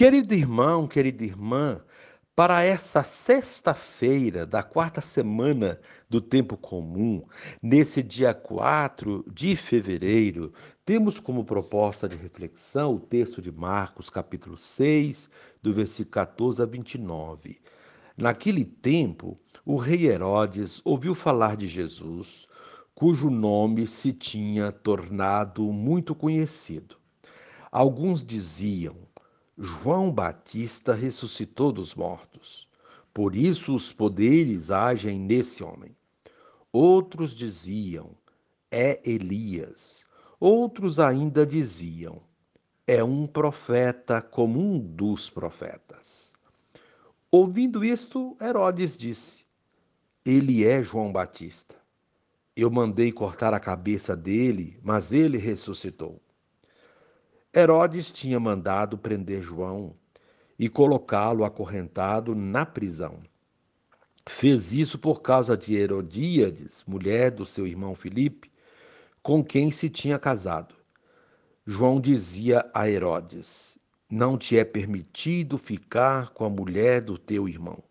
Querido irmão, querida irmã, para esta sexta-feira da quarta semana do tempo comum, nesse dia 4 de fevereiro, temos como proposta de reflexão o texto de Marcos, capítulo 6, do versículo 14 a 29. Naquele tempo, o rei Herodes ouviu falar de Jesus, cujo nome se tinha tornado muito conhecido. Alguns diziam: João Batista ressuscitou dos mortos. Por isso os poderes agem nesse homem. Outros diziam: é Elias. Outros ainda diziam: é um profeta como um dos profetas. Ouvindo isto, Herodes disse: Ele é João Batista. Eu mandei cortar a cabeça dele, mas ele ressuscitou. Herodes tinha mandado prender João e colocá-lo acorrentado na prisão. Fez isso por causa de Herodíades, mulher do seu irmão Filipe, com quem se tinha casado. João dizia a Herodes: Não te é permitido ficar com a mulher do teu irmão.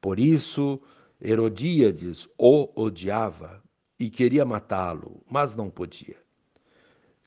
Por isso, Herodíades o odiava e queria matá-lo, mas não podia.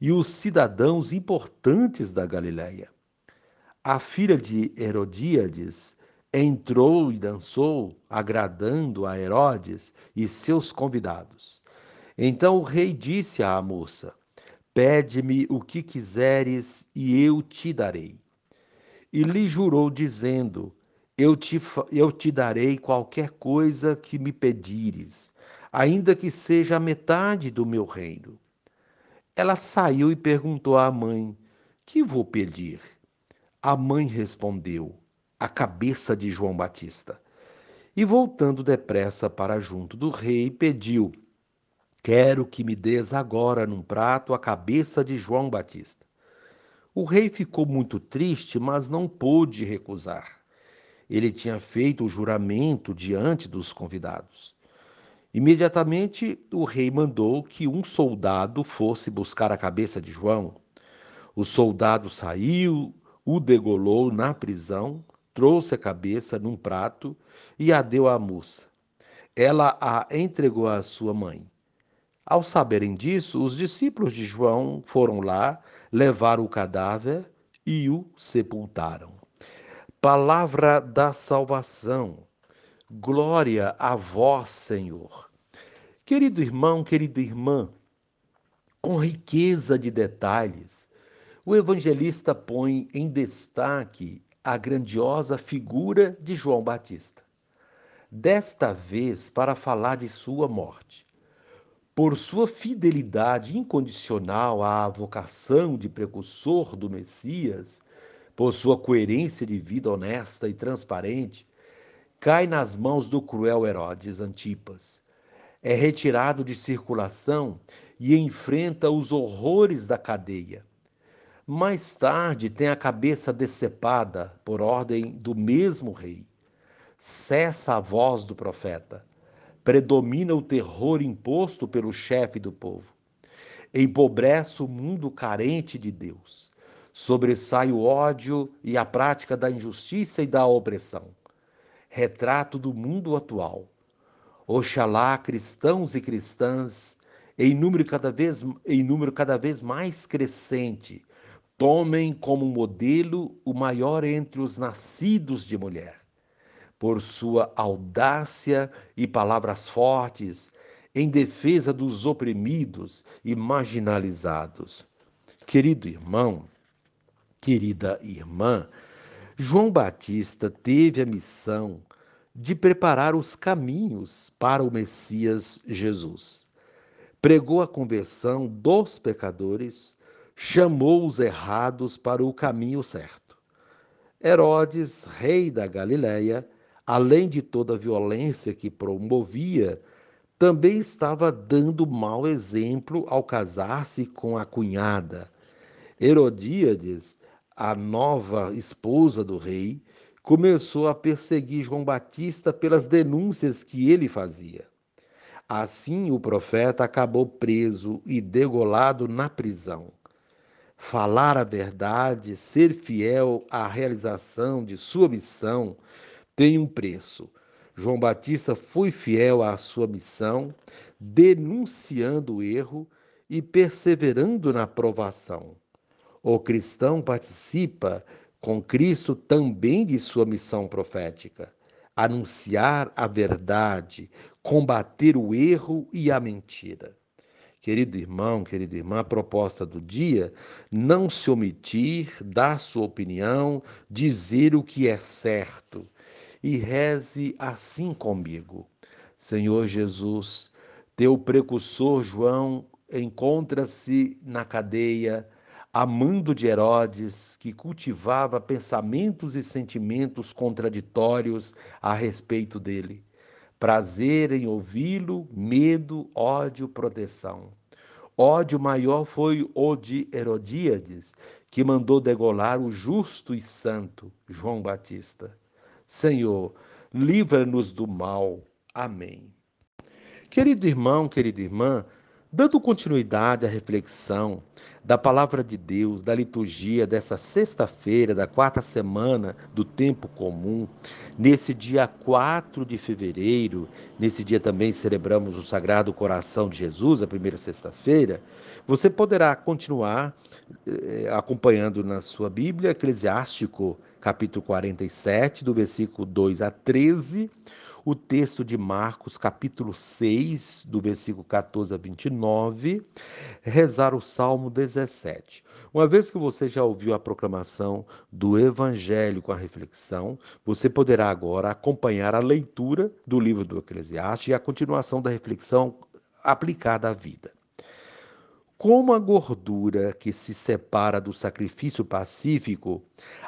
e os cidadãos importantes da Galiléia. A filha de Herodíades entrou e dançou, agradando a Herodes e seus convidados. Então o rei disse à moça: Pede-me o que quiseres e eu te darei. E lhe jurou, dizendo: eu te, eu te darei qualquer coisa que me pedires, ainda que seja a metade do meu reino. Ela saiu e perguntou à mãe: Que vou pedir? A mãe respondeu: A cabeça de João Batista. E voltando depressa para junto do rei, pediu: Quero que me des agora num prato a cabeça de João Batista. O rei ficou muito triste, mas não pôde recusar. Ele tinha feito o juramento diante dos convidados. Imediatamente o rei mandou que um soldado fosse buscar a cabeça de João. O soldado saiu, o degolou na prisão, trouxe a cabeça num prato e a deu à moça. Ela a entregou à sua mãe. Ao saberem disso, os discípulos de João foram lá, levaram o cadáver e o sepultaram. Palavra da salvação. Glória a vós, Senhor. Querido irmão, querida irmã, com riqueza de detalhes, o evangelista põe em destaque a grandiosa figura de João Batista. Desta vez, para falar de sua morte. Por sua fidelidade incondicional à vocação de precursor do Messias, por sua coerência de vida honesta e transparente, cai nas mãos do cruel Herodes Antipas. É retirado de circulação e enfrenta os horrores da cadeia. Mais tarde tem a cabeça decepada por ordem do mesmo rei. Cessa a voz do profeta. Predomina o terror imposto pelo chefe do povo. Empobrece o mundo carente de Deus. Sobressai o ódio e a prática da injustiça e da opressão retrato do mundo atual. Oxalá cristãos e cristãs, em número cada vez, em número cada vez mais crescente, tomem como modelo o maior entre os nascidos de mulher, por sua audácia e palavras fortes em defesa dos oprimidos e marginalizados. Querido irmão, querida irmã, João Batista teve a missão de preparar os caminhos para o Messias Jesus. Pregou a conversão dos pecadores, chamou os errados para o caminho certo. Herodes, rei da Galiléia, além de toda a violência que promovia, também estava dando mau exemplo ao casar-se com a cunhada. Herodíades, a nova esposa do rei, começou a perseguir João Batista pelas denúncias que ele fazia. Assim, o profeta acabou preso e degolado na prisão. Falar a verdade, ser fiel à realização de sua missão, tem um preço. João Batista foi fiel à sua missão, denunciando o erro e perseverando na provação. O cristão participa com Cristo também de sua missão profética: anunciar a verdade, combater o erro e a mentira. Querido irmão, querida irmã, a proposta do dia, não se omitir, dar sua opinião, dizer o que é certo. E reze assim comigo. Senhor Jesus, teu precursor João encontra-se na cadeia, amando de Herodes, que cultivava pensamentos e sentimentos contraditórios a respeito dele. Prazer em ouvi-lo, medo, ódio, proteção. Ódio maior foi o de Herodíades, que mandou degolar o justo e santo João Batista. Senhor, livra-nos do mal. Amém. Querido irmão, querida irmã, Dando continuidade à reflexão da palavra de Deus, da liturgia dessa sexta-feira, da quarta semana do tempo comum, nesse dia 4 de fevereiro, nesse dia também celebramos o Sagrado Coração de Jesus, a primeira sexta-feira, você poderá continuar eh, acompanhando na sua Bíblia, Eclesiástico, capítulo 47, do versículo 2 a 13 o texto de Marcos, capítulo 6, do versículo 14 a 29, rezar o Salmo 17. Uma vez que você já ouviu a proclamação do Evangelho com a reflexão, você poderá agora acompanhar a leitura do livro do Eclesiastes e a continuação da reflexão aplicada à vida. Como a gordura que se separa do sacrifício pacífico,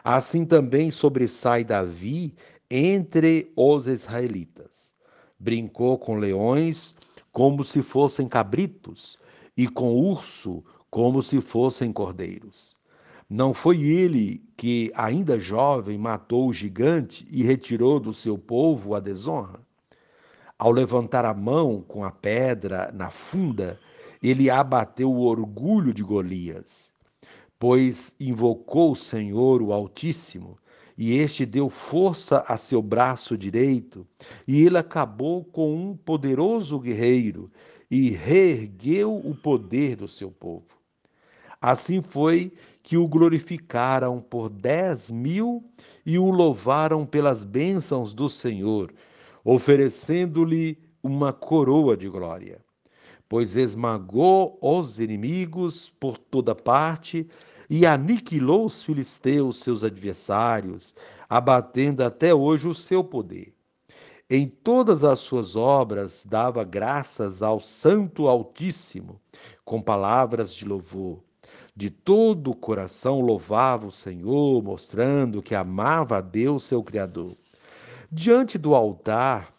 assim também sobressai Davi entre os israelitas. Brincou com leões como se fossem cabritos e com urso como se fossem cordeiros. Não foi ele que, ainda jovem, matou o gigante e retirou do seu povo a desonra? Ao levantar a mão com a pedra na funda, ele abateu o orgulho de Golias, pois invocou o Senhor, o Altíssimo, e este deu força a seu braço direito, e ele acabou com um poderoso guerreiro e reergueu o poder do seu povo. Assim foi que o glorificaram por dez mil e o louvaram pelas bênçãos do Senhor, oferecendo-lhe uma coroa de glória. Pois esmagou os inimigos por toda parte e aniquilou os filisteus, seus adversários, abatendo até hoje o seu poder. Em todas as suas obras dava graças ao Santo Altíssimo, com palavras de louvor. De todo o coração louvava o Senhor, mostrando que amava a Deus, seu Criador. Diante do altar,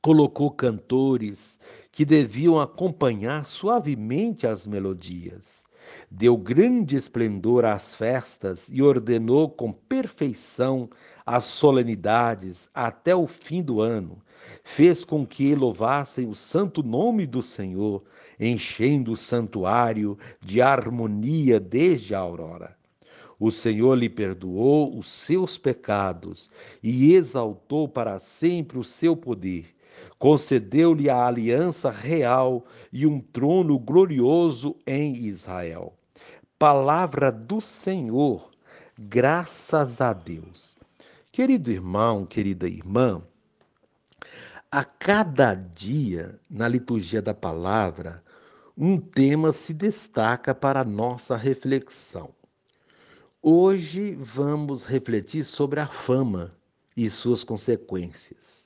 colocou cantores que deviam acompanhar suavemente as melodias. Deu grande esplendor às festas e ordenou com perfeição as solenidades até o fim do ano. Fez com que louvassem o santo nome do Senhor, enchendo o santuário de harmonia desde a aurora. O Senhor lhe perdoou os seus pecados e exaltou para sempre o seu poder concedeu-lhe a aliança real e um trono glorioso em Israel. Palavra do Senhor, graças a Deus. Querido irmão, querida irmã, a cada dia na liturgia da palavra, um tema se destaca para a nossa reflexão. Hoje vamos refletir sobre a fama e suas consequências.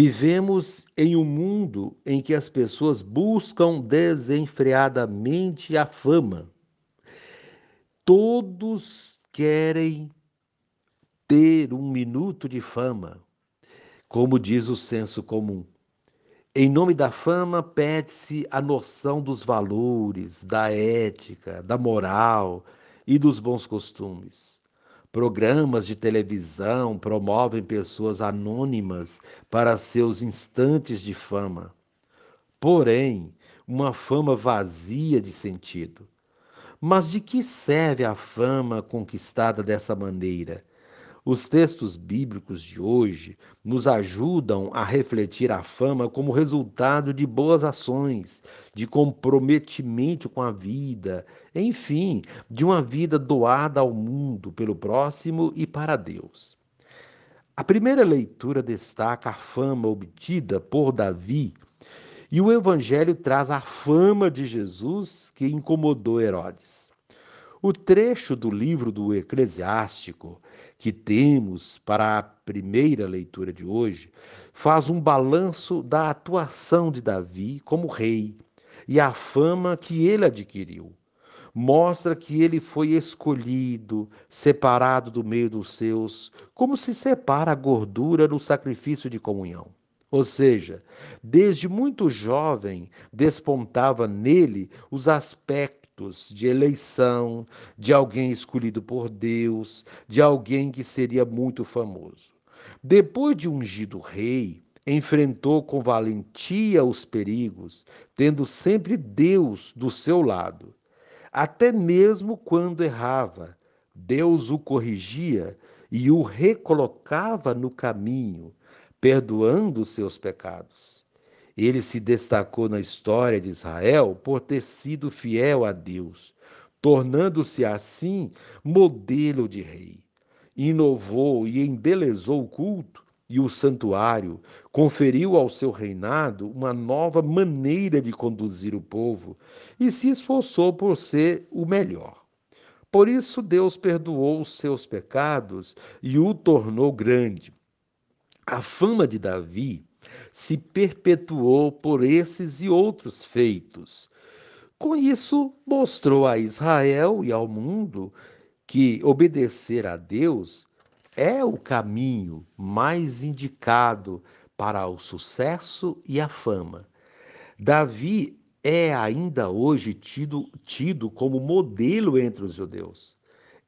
Vivemos em um mundo em que as pessoas buscam desenfreadamente a fama. Todos querem ter um minuto de fama, como diz o senso comum. Em nome da fama, pede-se a noção dos valores, da ética, da moral e dos bons costumes. Programas de televisão promovem pessoas anônimas para seus instantes de fama. Porém, uma fama vazia de sentido. Mas de que serve a fama conquistada dessa maneira? Os textos bíblicos de hoje nos ajudam a refletir a fama como resultado de boas ações, de comprometimento com a vida, enfim, de uma vida doada ao mundo, pelo próximo e para Deus. A primeira leitura destaca a fama obtida por Davi e o Evangelho traz a fama de Jesus que incomodou Herodes. O trecho do livro do Eclesiástico que temos para a primeira leitura de hoje faz um balanço da atuação de Davi como rei e a fama que ele adquiriu. Mostra que ele foi escolhido, separado do meio dos seus, como se separa a gordura no sacrifício de comunhão. Ou seja, desde muito jovem despontava nele os aspectos de eleição, de alguém escolhido por Deus, de alguém que seria muito famoso. Depois de ungido rei, enfrentou com valentia os perigos, tendo sempre Deus do seu lado. Até mesmo quando errava, Deus o corrigia e o recolocava no caminho, perdoando seus pecados. Ele se destacou na história de Israel por ter sido fiel a Deus, tornando-se assim modelo de rei. Inovou e embelezou o culto e o santuário, conferiu ao seu reinado uma nova maneira de conduzir o povo e se esforçou por ser o melhor. Por isso, Deus perdoou os seus pecados e o tornou grande. A fama de Davi se perpetuou por esses e outros feitos. Com isso, mostrou a Israel e ao mundo que obedecer a Deus é o caminho mais indicado para o sucesso e a fama. Davi é ainda hoje tido, tido como modelo entre os judeus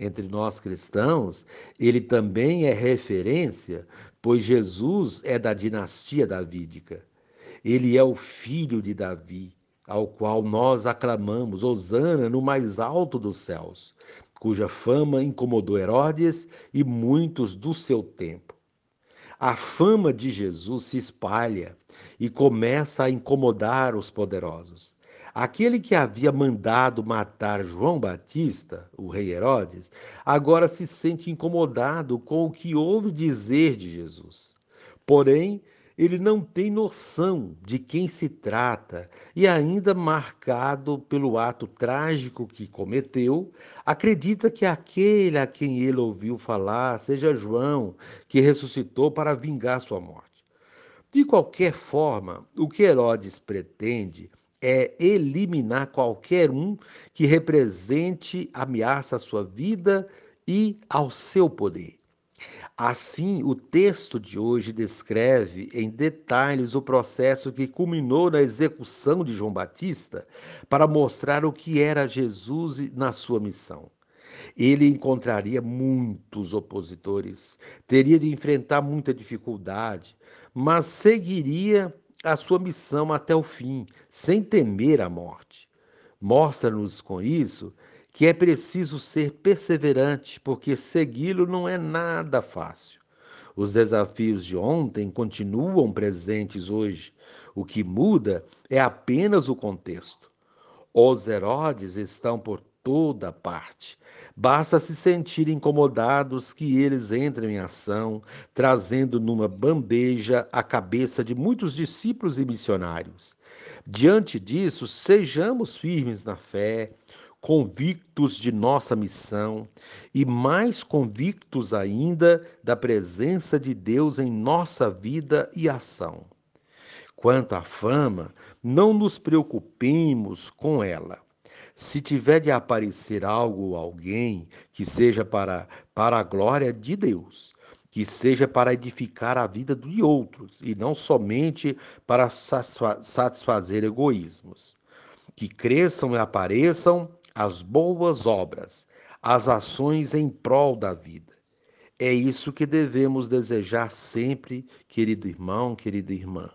entre nós cristãos, ele também é referência, pois Jesus é da dinastia davídica. Ele é o filho de Davi, ao qual nós aclamamos Hosana no mais alto dos céus, cuja fama incomodou Herodes e muitos do seu tempo. A fama de Jesus se espalha e começa a incomodar os poderosos. Aquele que havia mandado matar João Batista, o rei Herodes, agora se sente incomodado com o que ouve dizer de Jesus. Porém, ele não tem noção de quem se trata e, ainda marcado pelo ato trágico que cometeu, acredita que aquele a quem ele ouviu falar seja João, que ressuscitou para vingar sua morte. De qualquer forma, o que Herodes pretende é eliminar qualquer um que represente ameaça à sua vida e ao seu poder. Assim, o texto de hoje descreve em detalhes o processo que culminou na execução de João Batista para mostrar o que era Jesus na sua missão. Ele encontraria muitos opositores, teria de enfrentar muita dificuldade, mas seguiria a sua missão até o fim, sem temer a morte. Mostra-nos com isso que é preciso ser perseverante, porque segui-lo não é nada fácil. Os desafios de ontem continuam presentes hoje. O que muda é apenas o contexto. Os Herodes estão por toda parte. Basta se sentir incomodados que eles entrem em ação, trazendo numa bandeja a cabeça de muitos discípulos e missionários. Diante disso, sejamos firmes na fé, convictos de nossa missão e mais convictos ainda da presença de Deus em nossa vida e ação. Quanto à fama, não nos preocupemos com ela se tiver de aparecer algo ou alguém que seja para, para a glória de Deus que seja para edificar a vida de outros e não somente para satisfazer egoísmos. Que cresçam e apareçam as boas obras, as ações em prol da vida. É isso que devemos desejar sempre, querido irmão, querida irmã.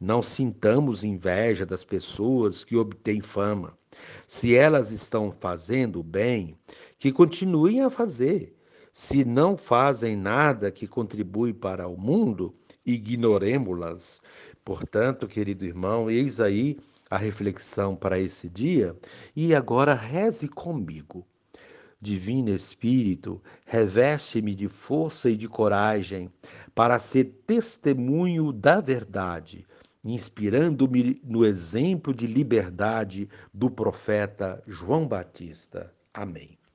Não sintamos inveja das pessoas que obtêm fama. Se elas estão fazendo bem, que continuem a fazer. Se não fazem nada que contribui para o mundo, ignoremos-las. Portanto, querido irmão, eis aí a reflexão para esse dia e agora reze comigo. Divino Espírito, reveste-me de força e de coragem para ser testemunho da verdade, inspirando-me no exemplo de liberdade do profeta João Batista. Amém.